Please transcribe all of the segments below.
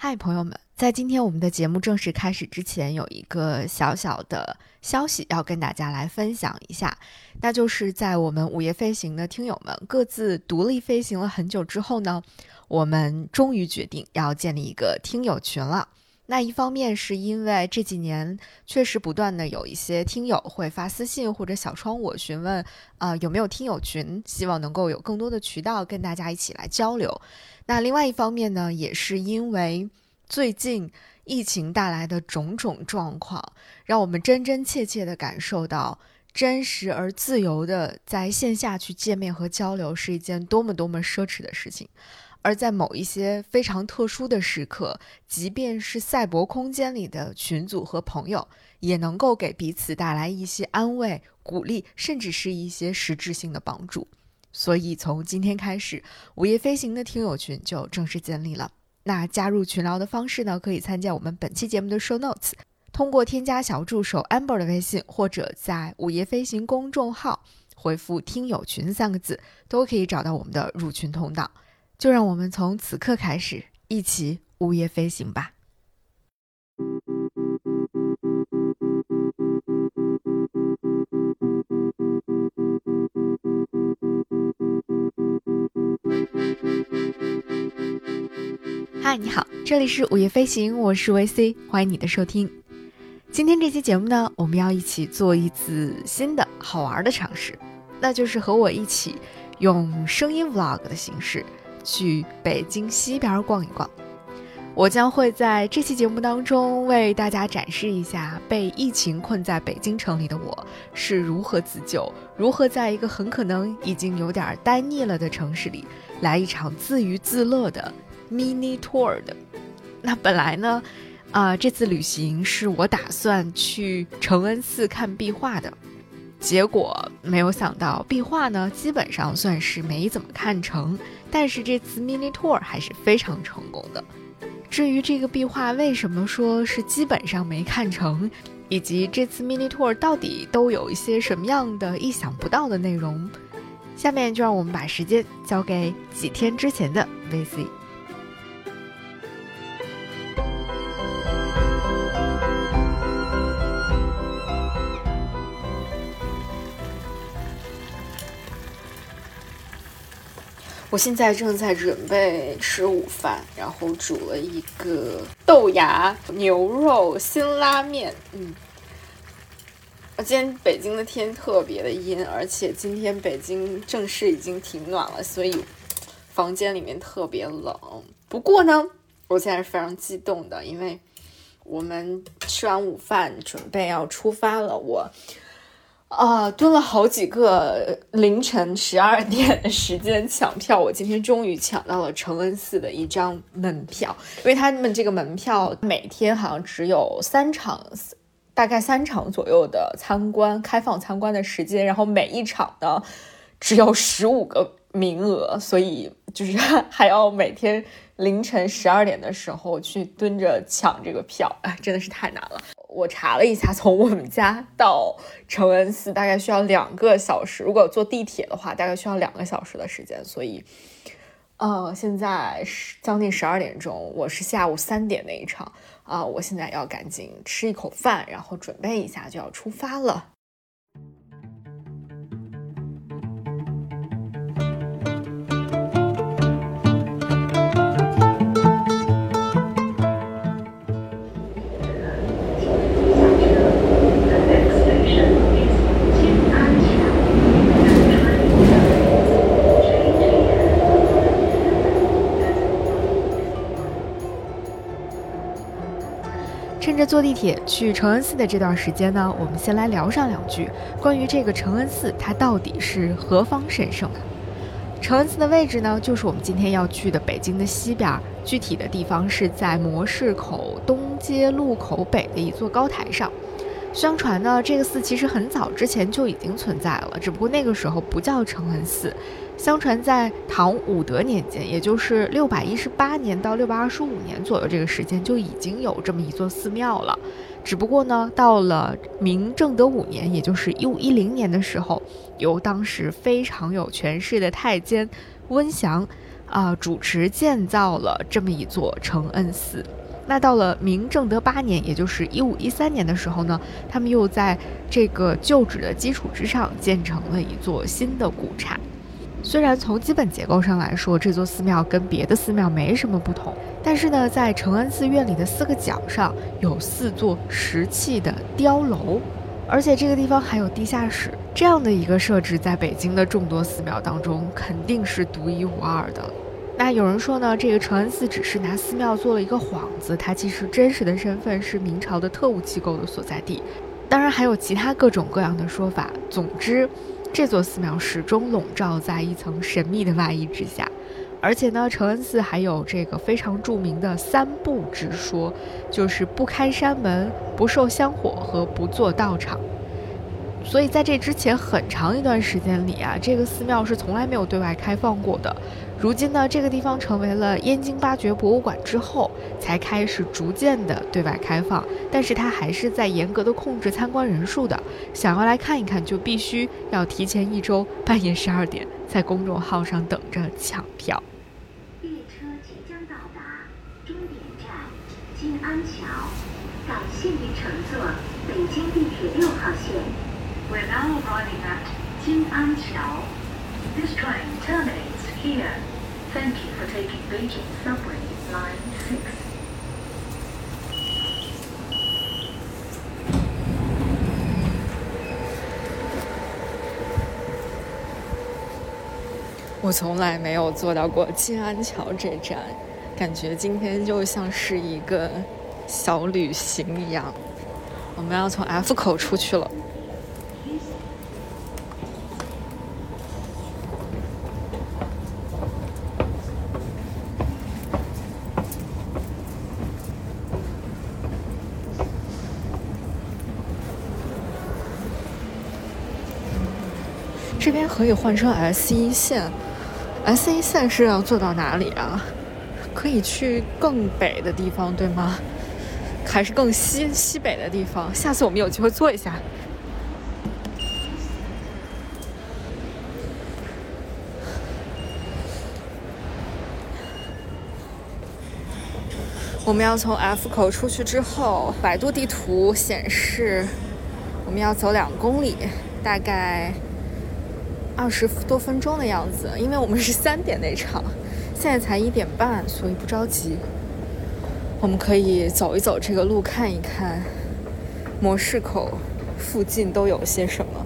嗨，朋友们，在今天我们的节目正式开始之前，有一个小小的消息要跟大家来分享一下，那就是在我们午夜飞行的听友们各自独立飞行了很久之后呢，我们终于决定要建立一个听友群了。那一方面是因为这几年确实不断的有一些听友会发私信或者小窗我询问，啊有没有听友群，希望能够有更多的渠道跟大家一起来交流。那另外一方面呢，也是因为最近疫情带来的种种状况，让我们真真切切的感受到，真实而自由的在线下去见面和交流是一件多么多么奢侈的事情。而在某一些非常特殊的时刻，即便是赛博空间里的群组和朋友，也能够给彼此带来一些安慰、鼓励，甚至是一些实质性的帮助。所以，从今天开始，午夜飞行的听友群就正式建立了。那加入群聊的方式呢？可以参见我们本期节目的 show notes，通过添加小助手 Amber 的微信，或者在午夜飞行公众号回复“听友群”三个字，都可以找到我们的入群通道。就让我们从此刻开始，一起午夜飞行吧。嗨，你好，这里是午夜飞行，我是维 C，欢迎你的收听。今天这期节目呢，我们要一起做一次新的好玩的尝试，那就是和我一起用声音 vlog 的形式。去北京西边逛一逛，我将会在这期节目当中为大家展示一下被疫情困在北京城里的我是如何自救，如何在一个很可能已经有点呆腻了的城市里来一场自娱自乐的 mini tour 的。那本来呢，啊，这次旅行是我打算去承恩寺看壁画的。结果没有想到，壁画呢基本上算是没怎么看成，但是这次 mini tour 还是非常成功的。至于这个壁画为什么说是基本上没看成，以及这次 mini tour 到底都有一些什么样的意想不到的内容，下面就让我们把时间交给几天之前的 VC。我现在正在准备吃午饭，然后煮了一个豆芽牛肉辛拉面。嗯，今天北京的天特别的阴，而且今天北京正式已经挺暖了，所以房间里面特别冷。不过呢，我现在是非常激动的，因为我们吃完午饭准备要出发了。我。啊，蹲了好几个凌晨十二点的时间抢票，我今天终于抢到了承恩寺的一张门票，因为他们这个门票每天好像只有三场，大概三场左右的参观开放参观的时间，然后每一场呢只有十五个名额，所以就是 还要每天凌晨十二点的时候去蹲着抢这个票，哎，真的是太难了。我查了一下，从我们家到成恩寺大概需要两个小时，如果坐地铁的话，大概需要两个小时的时间。所以，呃，现在是将近十二点钟，我是下午三点那一场啊，我现在要赶紧吃一口饭，然后准备一下就要出发了。着坐地铁去承恩寺的这段时间呢，我们先来聊上两句关于这个承恩寺，它到底是何方神圣啊？承恩寺的位置呢，就是我们今天要去的北京的西边，具体的地方是在模式口东街路口北的一座高台上。相传呢，这个寺其实很早之前就已经存在了，只不过那个时候不叫承恩寺。相传在唐武德年间，也就是六百一十八年到六百二十五年左右这个时间，就已经有这么一座寺庙了。只不过呢，到了明正德五年，也就是一五一零年的时候，由当时非常有权势的太监温祥啊主持建造了这么一座承恩寺。那到了明正德八年，也就是一五一三年的时候呢，他们又在这个旧址的基础之上建成了一座新的古刹。虽然从基本结构上来说，这座寺庙跟别的寺庙没什么不同，但是呢，在承恩寺院里的四个角上有四座石砌的碉楼，而且这个地方还有地下室。这样的一个设置，在北京的众多寺庙当中，肯定是独一无二的。那有人说呢，这个承恩寺只是拿寺庙做了一个幌子，它其实真实的身份是明朝的特务机构的所在地。当然还有其他各种各样的说法。总之，这座寺庙始终笼罩在一层神秘的外衣之下。而且呢，承恩寺还有这个非常著名的三不之说，就是不开山门、不受香火和不做道场。所以在这之前很长一段时间里啊，这个寺庙是从来没有对外开放过的。如今呢，这个地方成为了燕京八绝博物馆之后，才开始逐渐的对外开放。但是它还是在严格的控制参观人数的。想要来看一看，就必须要提前一周，半夜十二点在公众号上等着抢票。列车即将到达终点站金安桥，感谢您乘坐北京地铁六号线。We're now arriving at 金安桥。This train terminates here. Thank you for taking Beijing Subway Line 6. 我从来没有坐到过金安桥这站，感觉今天就像是一个小旅行一样。我们要从 F 口出去了。这边可以换成 S 一线，S 一线是要坐到哪里啊？可以去更北的地方，对吗？还是更西西北的地方？下次我们有机会坐一下。我们要从 F 口出去之后，百度地图显示我们要走两公里，大概。二十多分钟的样子，因为我们是三点那场，现在才一点半，所以不着急。我们可以走一走这个路，看一看模式口附近都有些什么。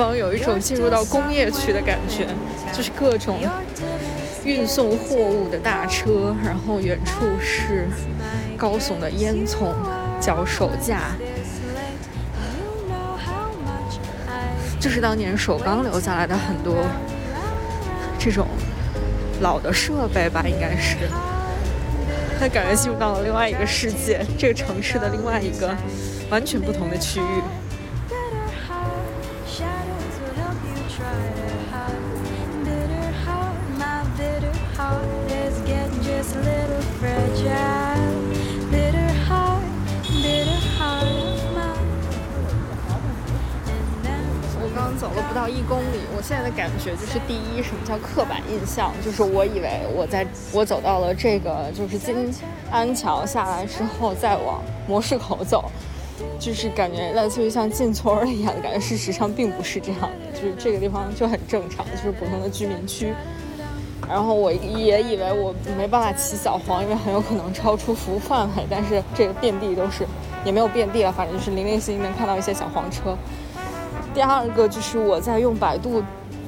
方有一种进入到工业区的感觉，就是各种运送货物的大车，然后远处是高耸的烟囱、脚手架，这是当年首钢留下来的很多这种老的设备吧，应该是。他感觉进入到了另外一个世界，这个城市的另外一个完全不同的区域。我现在的感觉就是：第一，什么叫刻板印象？就是我以为我在我走到了这个就是金安桥下来之后，再往模式口走，就是感觉类似于像进村儿一样感觉。事实上并不是这样的，就是这个地方就很正常，就是普通的居民区。然后我也以为我没办法骑小黄，因为很有可能超出服务范围。但是这个遍地都是，也没有遍地了，反正就是零零星星能看到一些小黄车。第二个就是我在用百度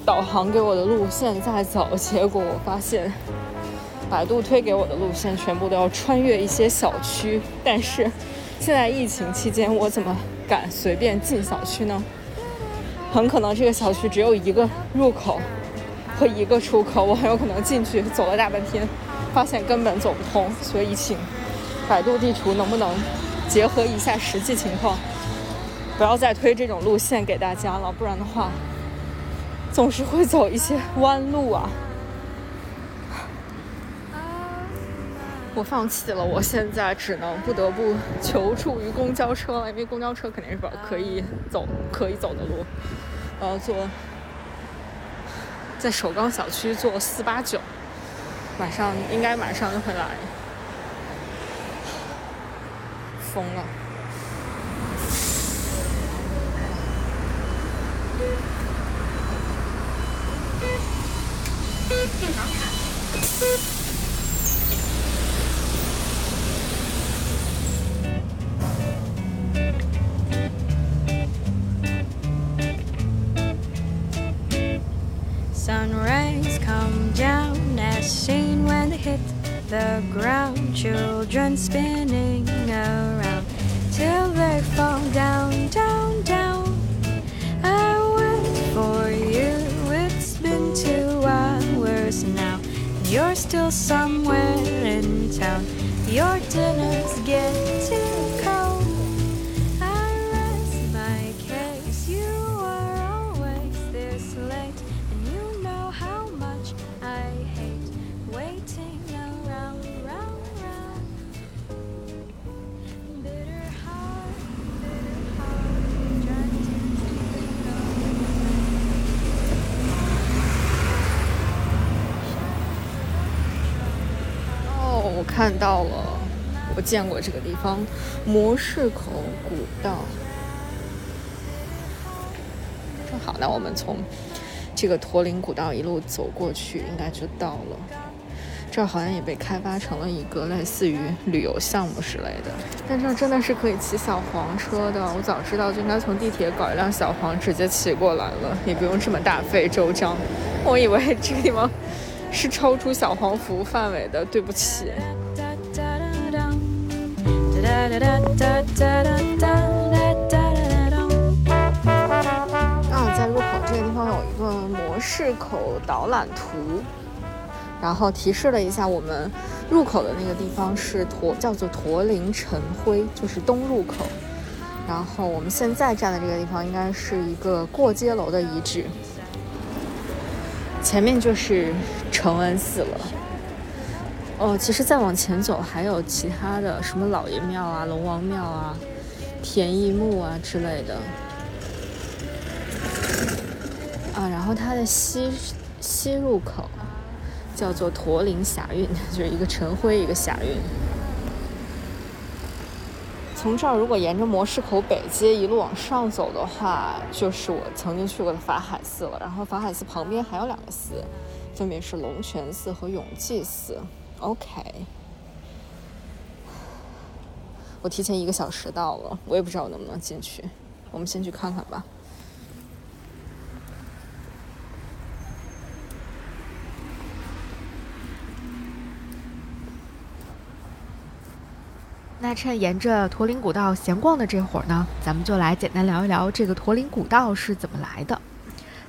导航给我的路线在走，结果我发现百度推给我的路线全部都要穿越一些小区，但是现在疫情期间，我怎么敢随便进小区呢？很可能这个小区只有一个入口和一个出口，我很有可能进去走了大半天发现根本走不通，所以请百度地图能不能结合一下实际情况，不要再推这种路线给大家了，不然的话总是会走一些弯路啊。我放弃了，我现在只能不得不求助于公交车了，因为公交车肯定是不可以走可以走的路。我要坐在首钢小区坐四八九，马上应该马上就会来，疯了。Sunrays come down as seen when they hit the ground. Children spinning around till they fall down, down, down. You're still somewhere in town. Your dinner's getting 看到了，我见过这个地方，模式口古道。正好，那我们从这个驼铃古道一路走过去，应该就到了。这儿好像也被开发成了一个类似于旅游项目之类的。但这真的是可以骑小黄车的，我早知道就应该从地铁搞一辆小黄直接骑过来了，也不用这么大费周章。我以为这个地方。是超出小黄服务范围的，对不起。啊，在入口这个地方有一个模式口导览图，然后提示了一下我们入口的那个地方是驼，叫做驼铃晨晖，就是东入口。然后我们现在站的这个地方应该是一个过街楼的遗址。前面就是承恩寺了。哦，其实再往前走还有其他的，什么老爷庙啊、龙王庙啊、田义墓啊之类的。啊，然后它的西西入口叫做驼铃霞韵，就是一个晨辉，一个霞韵。从这儿如果沿着模式口北街一路往上走的话，就是我曾经去过的法海寺了。然后法海寺旁边还有两个寺，分别是龙泉寺和永济寺。OK，我提前一个小时到了，我也不知道我能不能进去。我们先去看看吧。那趁沿着驼铃古道闲逛的这会儿呢，咱们就来简单聊一聊这个驼铃古道是怎么来的。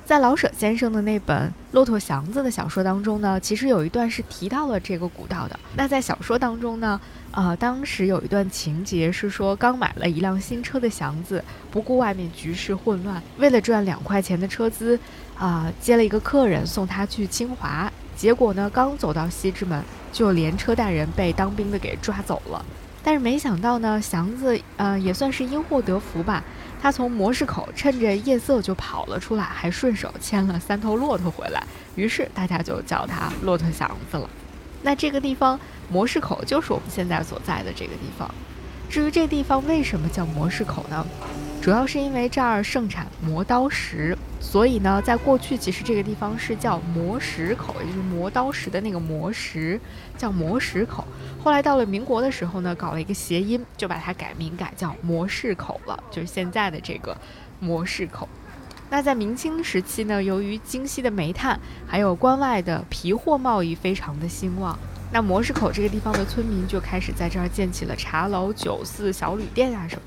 在老舍先生的那本《骆驼祥子》的小说当中呢，其实有一段是提到了这个古道的。那在小说当中呢，呃，当时有一段情节是说，刚买了一辆新车的祥子，不顾外面局势混乱，为了赚两块钱的车资，啊，接了一个客人送他去清华，结果呢，刚走到西直门，就连车带人被当兵的给抓走了。但是没想到呢，祥子呃也算是因祸得福吧。他从模式口趁着夜色就跑了出来，还顺手牵了三头骆驼回来。于是大家就叫他骆驼祥子了。那这个地方模式口就是我们现在所在的这个地方。至于这地方为什么叫模式口呢？主要是因为这儿盛产磨刀石，所以呢，在过去其实这个地方是叫磨石口，也就是磨刀石的那个磨石，叫磨石口。后来到了民国的时候呢，搞了一个谐音，就把它改名改叫模式口了，就是现在的这个模式口。那在明清时期呢，由于京西的煤炭还有关外的皮货贸易非常的兴旺，那模式口这个地方的村民就开始在这儿建起了茶楼、酒肆、小旅店啊什么。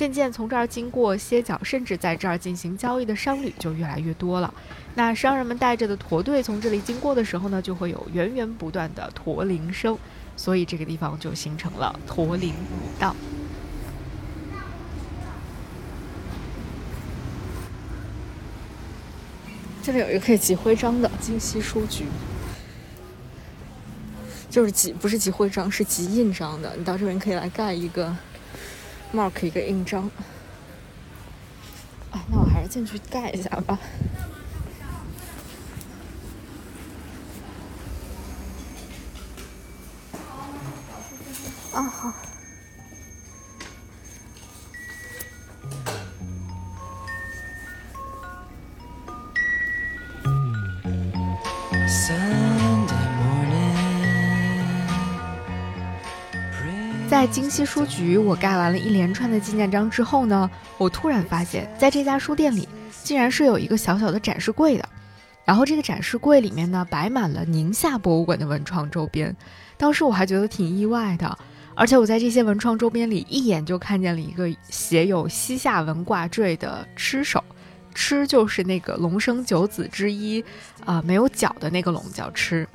渐渐从这儿经过歇脚，甚至在这儿进行交易的商旅就越来越多了。那商人们带着的驼队从这里经过的时候呢，就会有源源不断的驼铃声，所以这个地方就形成了驼铃古道。这里有一个可以集徽章的京西书局，就是集不是集徽章，是集印章的。你到这边可以来盖一个 mark 一个印章。啊，那我还是进去盖一下吧。啊好。在京西书局，我盖完了一连串的纪念章之后呢，我突然发现，在这家书店里，竟然是有一个小小的展示柜的。然后这个展示柜里面呢，摆满了宁夏博物馆的文创周边。当时我还觉得挺意外的，而且我在这些文创周边里，一眼就看见了一个写有西夏文挂坠的螭首，螭就是那个龙生九子之一，啊，没有角的那个龙叫螭。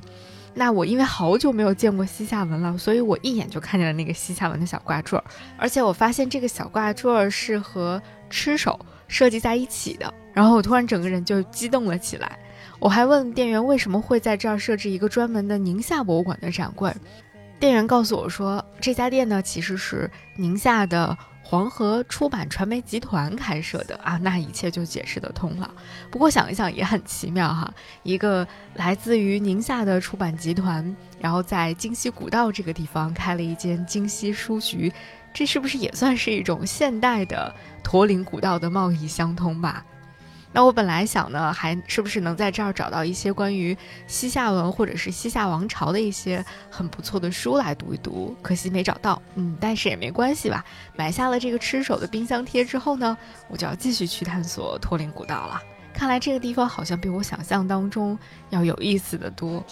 那我因为好久没有见过西夏文了，所以我一眼就看见了那个西夏文的小挂坠，而且我发现这个小挂坠是和螭首设计在一起的，然后我突然整个人就激动了起来。我还问店员为什么会在这儿设置一个专门的宁夏博物馆的展柜，店员告诉我说，这家店呢其实是宁夏的。黄河出版传媒集团开设的啊，那一切就解释得通了。不过想一想也很奇妙哈，一个来自于宁夏的出版集团，然后在京西古道这个地方开了一间京西书局，这是不是也算是一种现代的驼铃古道的贸易相通吧？那我本来想呢，还是不是能在这儿找到一些关于西夏文或者是西夏王朝的一些很不错的书来读一读？可惜没找到，嗯，但是也没关系吧。买下了这个吃手的冰箱贴之后呢，我就要继续去探索驼铃古道了。看来这个地方好像比我想象当中要有意思的多。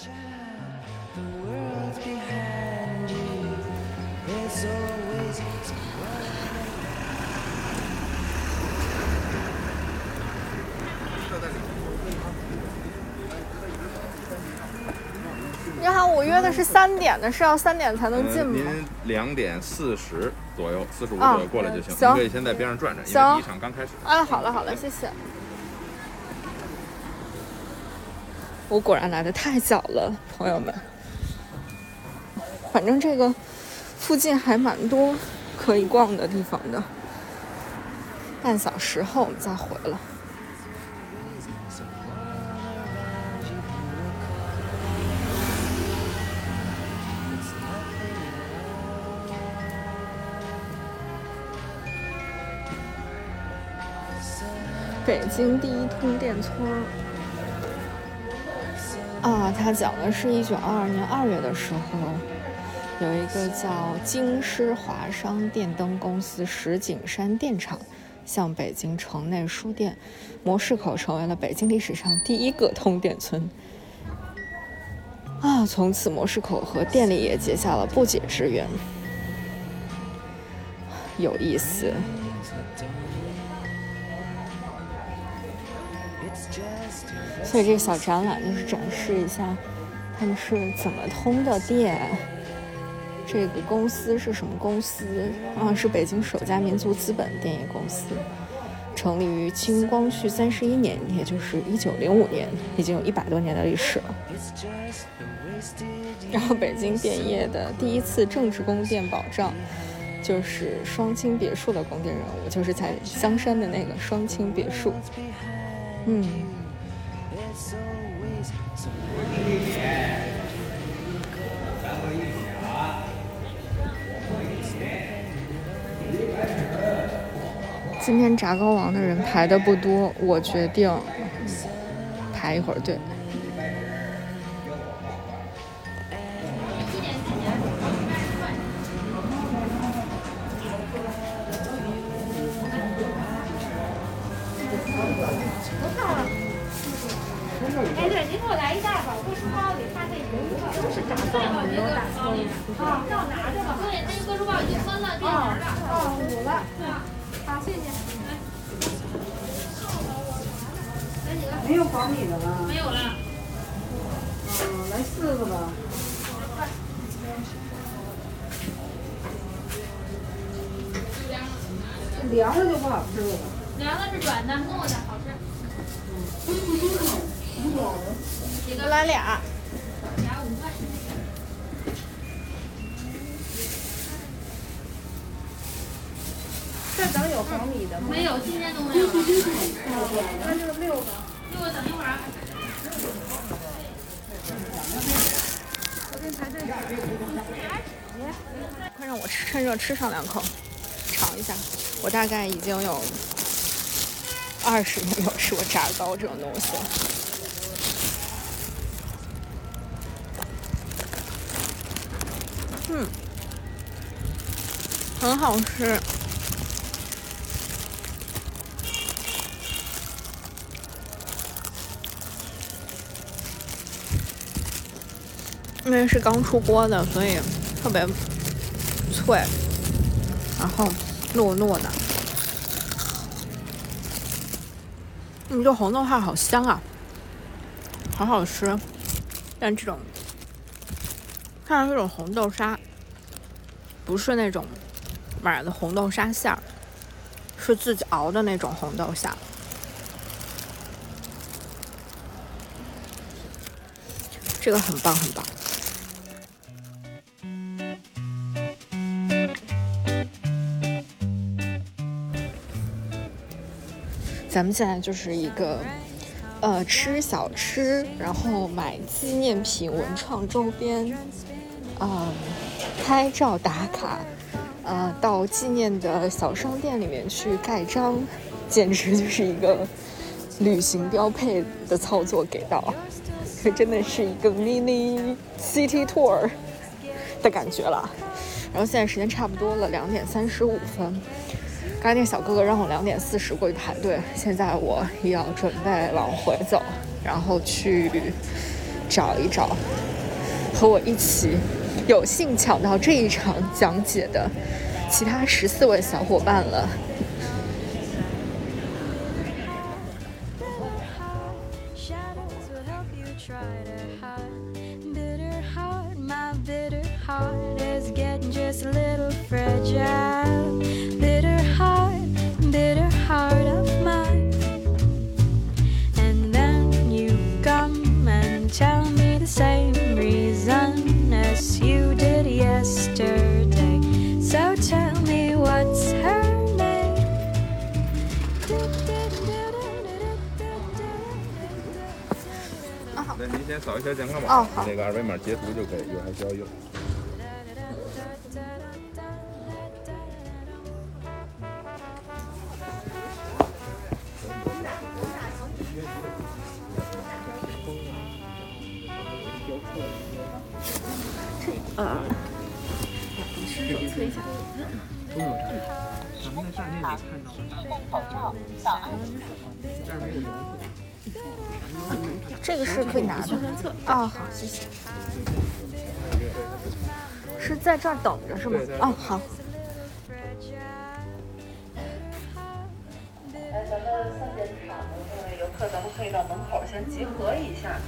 你好，我约的是三点的，是要三点才能进吗？您两点四十左右，四十五左右过来就行。行，可以先在边上转转，因为第一场刚开始。啊，好了好了，谢谢。我果然来的太早了，朋友们。反正这个附近还蛮多可以逛的地方的。半小时后我们再回了。北京第一通电村啊，它讲的是一九二二年二月的时候，有一个叫京师华商电灯公司石景山电厂，向北京城内输电，模式口成为了北京历史上第一个通电村。啊，从此模式口和电力也结下了不解之缘，有意思。所以这个小展览就是展示一下他们是怎么通的电。这个公司是什么公司啊？是北京首家民族资本电业公司，成立于清光绪三十一年，也就是一九零五年，已经有一百多年的历史了。然后北京电业的第一次政治供电保障，就是双清别墅的供电任务，就是在香山的那个双清别墅。嗯。今天炸糕王的人排的不多，我决定排一会儿队。吃，趁热吃上两口，尝一下。我大概已经有二十年没 有吃过炸糕这种东西了。嗯，很好吃。因为是刚出锅的，所以特别脆，然后糯糯的。嗯，这红豆馅好香啊，好好吃。但这种看上这种红豆沙，不是那种买的红豆沙馅儿，是自己熬的那种红豆馅儿。这个很棒，很棒。咱们现在就是一个，呃，吃小吃，然后买纪念品、文创周边，嗯，拍照打卡，呃，到纪念的小商店里面去盖章，简直就是一个旅行标配的操作给到，这真的是一个 mini city tour 的感觉了。然后现在时间差不多了，两点三十五分。刚才那个小哥哥让我两点四十过去排队，现在我也要准备往回走，然后去找一找和我一起有幸抢到这一场讲解的其他十四位小伙伴了。扫一下健康哦码，好那个二维码截图就可以，一会儿还需要用。这个是可以拿的。哦，好，谢谢。是在这儿等着是吗？哦，好。哎，咱们三点场的各位游客，咱们可以到门口先集合一下。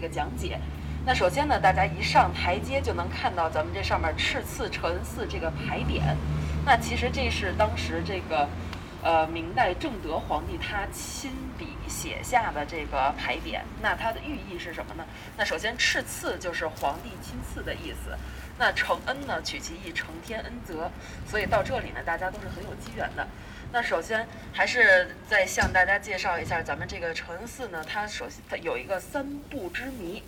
这个讲解。那首先呢，大家一上台阶就能看到咱们这上面赤次承恩寺这个牌匾。那其实这是当时这个呃明代正德皇帝他亲笔写下的这个牌匾。那它的寓意是什么呢？那首先赤赐就是皇帝亲赐的意思。那承恩呢，取其意承天恩泽，所以到这里呢，大家都是很有机缘的。那首先还是再向大家介绍一下咱们这个承恩寺呢，它首先它有一个三不之谜。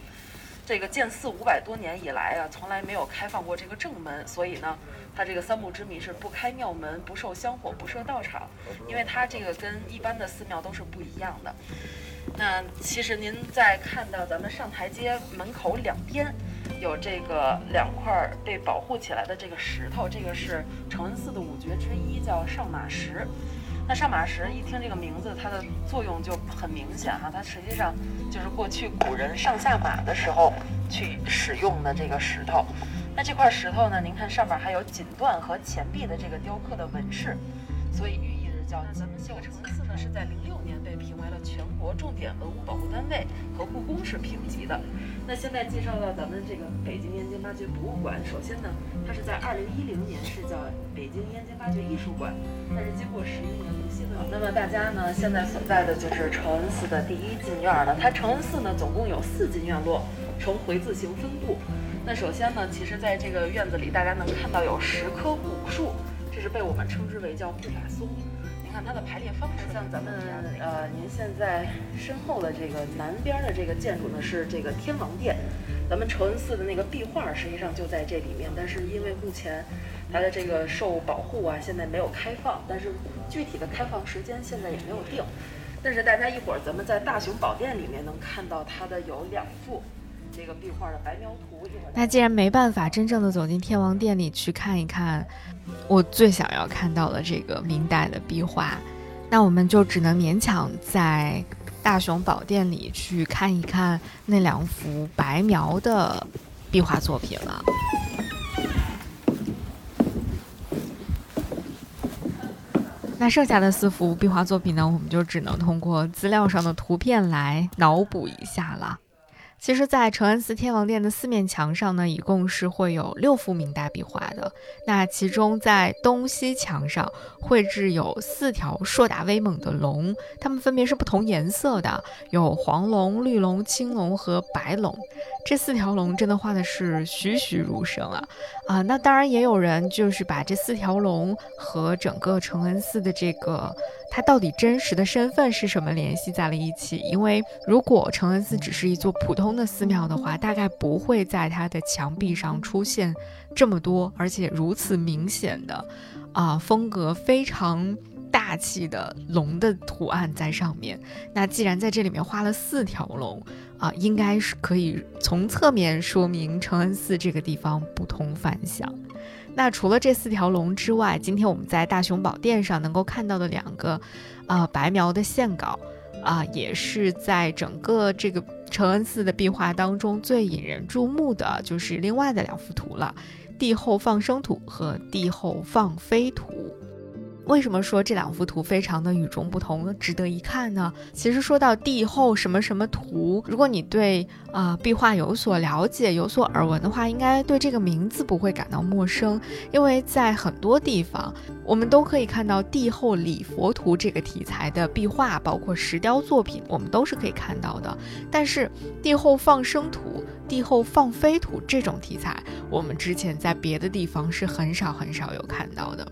这个建寺五百多年以来啊，从来没有开放过这个正门，所以呢，它这个三不之谜是不开庙门、不受香火、不设道场，因为它这个跟一般的寺庙都是不一样的。那其实您在看到咱们上台阶门口两边有这个两块被保护起来的这个石头，这个是承恩寺的五绝之一，叫上马石。那上马石一听这个名字，它的作用就很明显哈，它实际上就是过去古人上下马的时候去使用的这个石头。那这块石头呢，您看上面还有锦缎和钱币的这个雕刻的纹饰，所以寓意着叫咱们这个承恩寺是在零六年被评为了全国重点文物保护单位，和故宫是平级的。那现在介绍到咱们这个北京燕京八绝博物馆，首先呢，它是在二零一零年是叫北京燕京八绝艺术馆，但是经过十余年维系的。那么大家呢，现在所在的就是承恩寺的第一进院了。它承恩寺呢，总共有四进院落，呈回字形分布。那首先呢，其实在这个院子里，大家能看到有十棵古树，这是被我们称之为叫护法松。看它的排列方式，像咱们呃，您现在身后的这个南边的这个建筑呢，是这个天王殿。咱们承恩寺的那个壁画实际上就在这里面，但是因为目前它的这个受保护啊，现在没有开放，但是具体的开放时间现在也没有定。但是大家一会儿咱们在大雄宝殿里面能看到它的有两幅。这个壁画的白描图。那既然没办法真正的走进天王殿里去看一看，我最想要看到的这个明代的壁画，那我们就只能勉强在大雄宝殿里去看一看那两幅白描的壁画作品了。那剩下的四幅壁画作品呢，我们就只能通过资料上的图片来脑补一下了。其实，在承恩寺天王殿的四面墙上呢，一共是会有六幅明代壁画的。那其中，在东西墙上绘制有四条硕大威猛的龙，它们分别是不同颜色的，有黄龙、绿龙、青龙和白龙。这四条龙真的画的是栩栩如生啊！啊，那当然也有人就是把这四条龙和整个承恩寺的这个。它到底真实的身份是什么联系在了一起？因为如果承恩寺只是一座普通的寺庙的话，大概不会在它的墙壁上出现这么多而且如此明显的，啊，风格非常大气的龙的图案在上面。那既然在这里面画了四条龙，啊，应该是可以从侧面说明承恩寺这个地方不同凡响。那除了这四条龙之外，今天我们在大雄宝殿上能够看到的两个，啊白描的线稿，啊也是在整个这个承恩寺的壁画当中最引人注目的，就是另外的两幅图了，帝后放生图和帝后放飞图。为什么说这两幅图非常的与众不同，值得一看呢？其实说到帝后什么什么图，如果你对啊壁画有所了解、有所耳闻的话，应该对这个名字不会感到陌生，因为在很多地方我们都可以看到帝后礼佛图这个题材的壁画，包括石雕作品，我们都是可以看到的。但是帝后放生图、帝后放飞图这种题材，我们之前在别的地方是很少很少有看到的。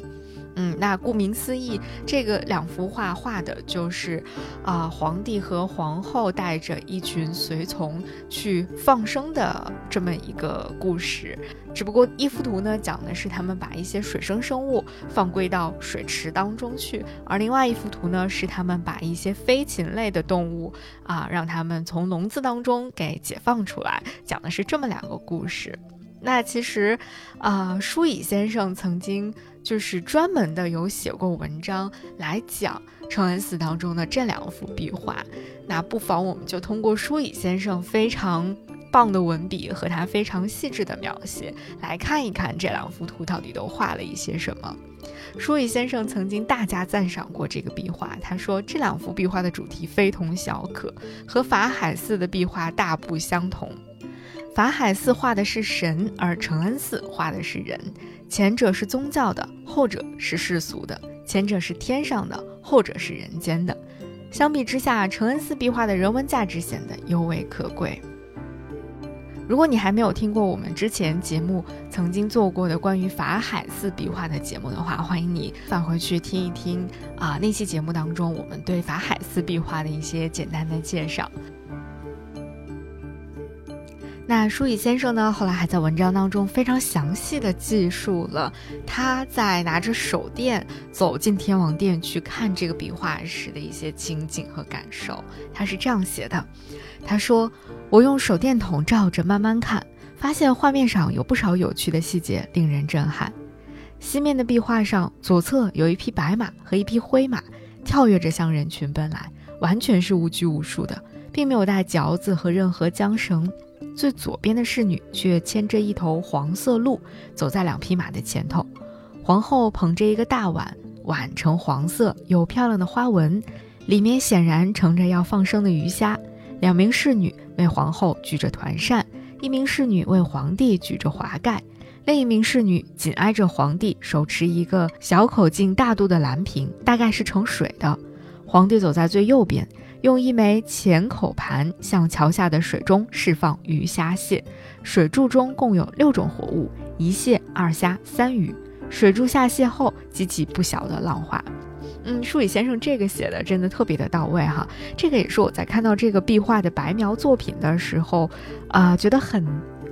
嗯，那顾名思义，这个两幅画画的就是，啊，皇帝和皇后带着一群随从去放生的这么一个故事。只不过一幅图呢，讲的是他们把一些水生生物放归到水池当中去，而另外一幅图呢，是他们把一些飞禽类的动物啊，让他们从笼子当中给解放出来，讲的是这么两个故事。那其实，啊，舒乙先生曾经就是专门的有写过文章来讲承恩寺当中的这两幅壁画。那不妨我们就通过舒乙先生非常棒的文笔和他非常细致的描写，来看一看这两幅图到底都画了一些什么。舒乙先生曾经大加赞赏过这个壁画，他说这两幅壁画的主题非同小可，和法海寺的壁画大不相同。法海寺画的是神，而承恩寺画的是人。前者是宗教的，后者是世俗的；前者是天上的，后者是人间的。相比之下，承恩寺壁画的人文价值显得尤为可贵。如果你还没有听过我们之前节目曾经做过的关于法海寺壁画的节目的话，欢迎你返回去听一听啊，那期节目当中我们对法海寺壁画的一些简单的介绍。那舒乙先生呢，后来还在文章当中非常详细的记述了他在拿着手电走进天王殿去看这个壁画时的一些情景和感受。他是这样写的：他说，我用手电筒照着慢慢看，发现画面上有不少有趣的细节，令人震撼。西面的壁画上，左侧有一匹白马和一匹灰马，跳跃着向人群奔来，完全是无拘无束的，并没有带嚼子和任何缰绳。最左边的侍女却牵着一头黄色鹿，走在两匹马的前头。皇后捧着一个大碗，碗呈黄色，有漂亮的花纹，里面显然盛着要放生的鱼虾。两名侍女为皇后举着团扇，一名侍女为皇帝举着华盖，另一名侍女紧挨着皇帝，手持一个小口径大肚的蓝瓶，大概是盛水的。皇帝走在最右边。用一枚浅口盘向桥下的水中释放鱼虾蟹，水柱中共有六种活物：一蟹、二虾、三鱼。水柱下蟹后，激起不小的浪花。嗯，舒乙先生这个写的真的特别的到位哈。这个也是我在看到这个壁画的白描作品的时候，啊，觉得很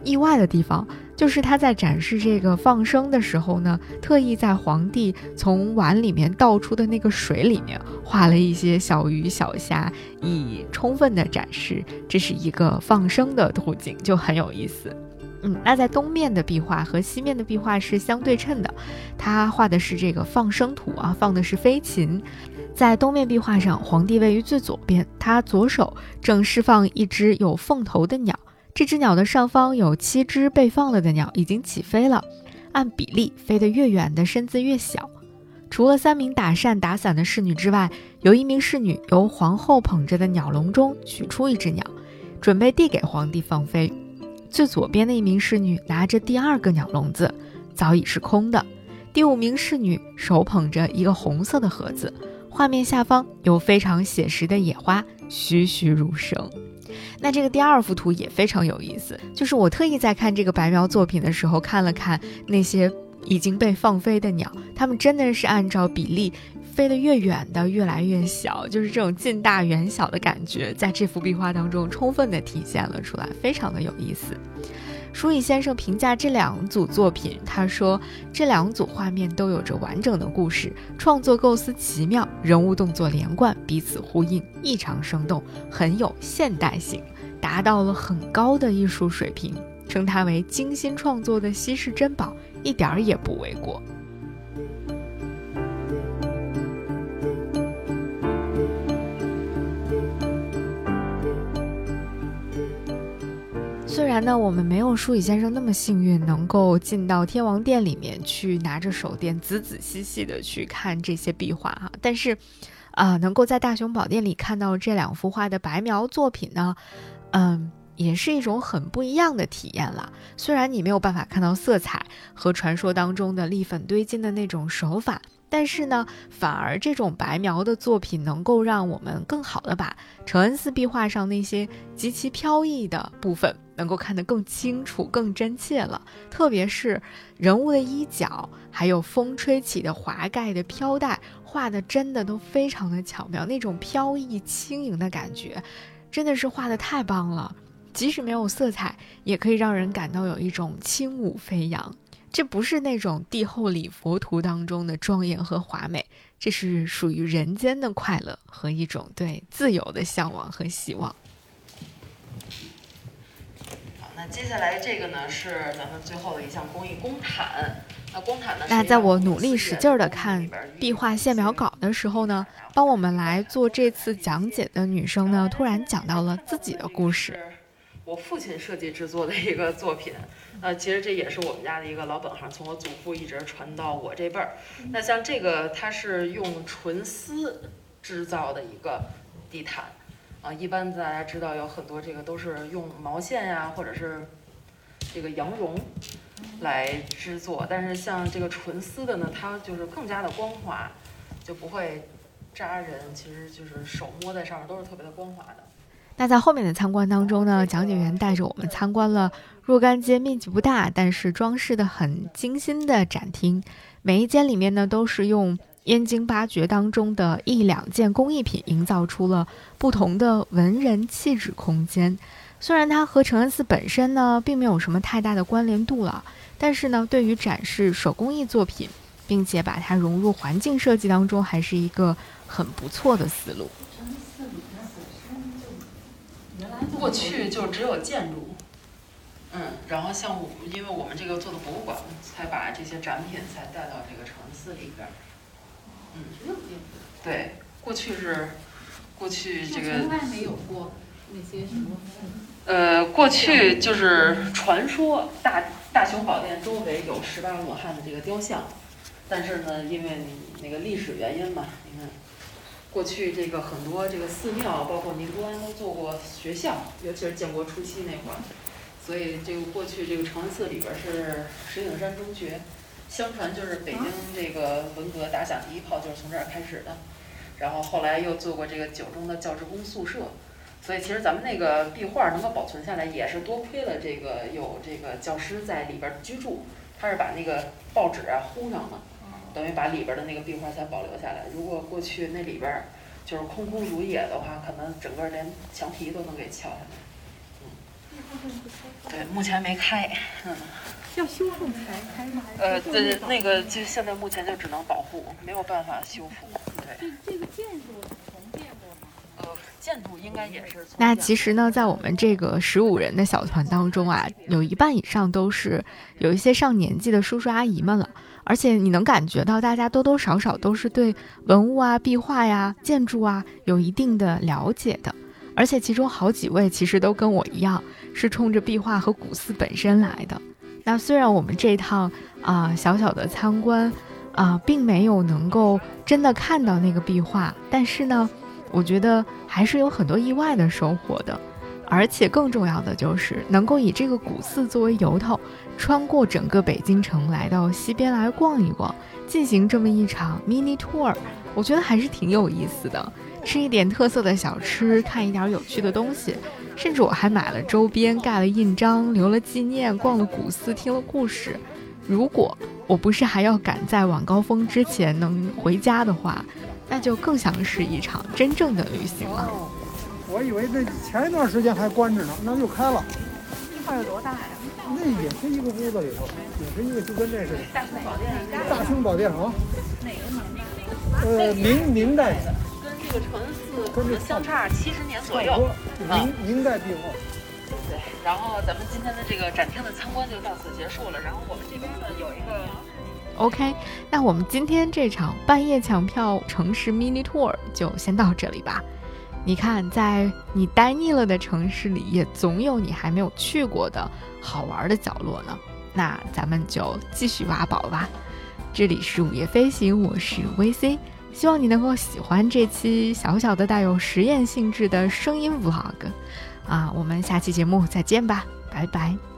意外的地方。就是他在展示这个放生的时候呢，特意在皇帝从碗里面倒出的那个水里面画了一些小鱼小虾，以充分的展示这是一个放生的图景，就很有意思。嗯，那在东面的壁画和西面的壁画是相对称的，他画的是这个放生图啊，放的是飞禽。在东面壁画上，皇帝位于最左边，他左手正释放一只有凤头的鸟。这只鸟的上方有七只被放了的鸟，已经起飞了。按比例，飞得越远的身子越小。除了三名打扇打伞的侍女之外，有一名侍女由皇后捧着的鸟笼中取出一只鸟，准备递给皇帝放飞。最左边的一名侍女拿着第二个鸟笼子，早已是空的。第五名侍女手捧着一个红色的盒子，画面下方有非常写实的野花，栩栩如生。那这个第二幅图也非常有意思，就是我特意在看这个白描作品的时候，看了看那些已经被放飞的鸟，它们真的是按照比例飞得越远的越来越小，就是这种近大远小的感觉，在这幅壁画当中充分的体现了出来，非常的有意思。舒乙先生评价这两组作品，他说这两组画面都有着完整的故事，创作构思奇妙，人物动作连贯，彼此呼应，异常生动，很有现代性，达到了很高的艺术水平，称它为精心创作的稀世珍宝，一点儿也不为过。虽然呢，我们没有舒乙先生那么幸运，能够进到天王殿里面去拿着手电仔仔细细的去看这些壁画哈，但是，啊，能够在大雄宝殿里看到这两幅画的白描作品呢，嗯，也是一种很不一样的体验了。虽然你没有办法看到色彩和传说当中的立粉堆金的那种手法。但是呢，反而这种白描的作品能够让我们更好的把承恩寺壁画上那些极其飘逸的部分能够看得更清楚、更真切了。特别是人物的衣角，还有风吹起的华盖的飘带，画的真的都非常的巧妙，那种飘逸轻盈的感觉，真的是画的太棒了。即使没有色彩，也可以让人感到有一种轻舞飞扬。这不是那种帝后礼佛图当中的庄严和华美，这是属于人间的快乐和一种对自由的向往和希望。好，那接下来这个呢是咱们最后的一项工艺——工毯。那工毯呢？那在我努力使劲儿的看壁画线描稿的时候呢，帮我们来做这次讲解的女生呢，突然讲到了自己的故事。我父亲设计制作的一个作品。呃，其实这也是我们家的一个老本行，从我祖父一直传到我这辈儿。那像这个，它是用纯丝制造的一个地毯，啊，一般大家知道有很多这个都是用毛线呀，或者是这个羊绒来制作。但是像这个纯丝的呢，它就是更加的光滑，就不会扎人。其实就是手摸在上面都是特别的光滑的。那在后面的参观当中呢，讲解员带着我们参观了若干间面积不大，但是装饰的很精心的展厅。每一间里面呢，都是用燕京八绝当中的一两件工艺品，营造出了不同的文人气质空间。虽然它和承恩寺本身呢并没有什么太大的关联度了，但是呢，对于展示手工艺作品，并且把它融入环境设计当中，还是一个很不错的思路。过去就只有建筑，嗯，然后像我，因为我们这个做的博物馆，才把这些展品才带到这个承恩寺里边。嗯，对，过去是，过去这个从来没有过那些什么。呃，过去就是传说大大雄宝殿周围有十八罗汉的这个雕像，但是呢，因为那个历史原因嘛，你看，过去这个很多这个寺庙，包括宁关都做过学校，尤其是建国初期那会儿，所以这个过去这个承恩寺里边儿是石景山中学，相传就是北京这个文革打响第一炮就是从这儿开始的，然后后来又做过这个九中的教职工宿舍。所以其实咱们那个壁画能够保存下来，也是多亏了这个有这个教师在里边儿居住，他是把那个报纸啊糊上了，等于把里边儿的那个壁画才保留下来。如果过去那里边儿就是空空如也的话，可能整个连墙皮都能给撬下来。嗯，对，目前没开，嗯。要修复才开吗？呃，对，那个就现在目前就只能保护，没有办法修复。对。这这个建筑重建过吗？呃，建筑应该也是。那其实呢，在我们这个十五人的小团当中啊，有一半以上都是有一些上年纪的叔叔阿姨们了，而且你能感觉到大家多多少少都是对文物啊、壁画呀、建筑啊有一定的了解的，而且其中好几位其实都跟我一样，是冲着壁画和古寺本身来的。那虽然我们这趟啊小小的参观啊，并没有能够真的看到那个壁画，但是呢，我觉得还是有很多意外的收获的。而且更重要的就是能够以这个古寺作为由头，穿过整个北京城来到西边来逛一逛，进行这么一场 mini tour，我觉得还是挺有意思的。吃一点特色的小吃，看一点有趣的东西。甚至我还买了周边，盖了印章，留了纪念，逛了古寺，听了故事。如果我不是还要赶在晚高峰之前能回家的话，那就更像是一场真正的旅行了。我以为这前一段时间还关着呢，那又开了。壁画有多大呀？那也是一个屋子里头，也是一个就跟这似的。大雄宝殿。大雄宝殿啊。哪个门？呃，明明代的。跟这个承恩寺可能相差七十年左右。明明代壁画。对，然后咱们今天的这个展厅的参观就到此结束了。然后我们这边呢有一个。OK，那我们今天这场半夜抢票城市 mini tour 就先到这里吧。你看，在你待腻了的城市里，也总有你还没有去过的好玩的角落呢。那咱们就继续挖宝吧。这里是午夜飞行，我是 VC，希望你能够喜欢这期小小的带有实验性质的声音 vlog。啊，我们下期节目再见吧，拜拜。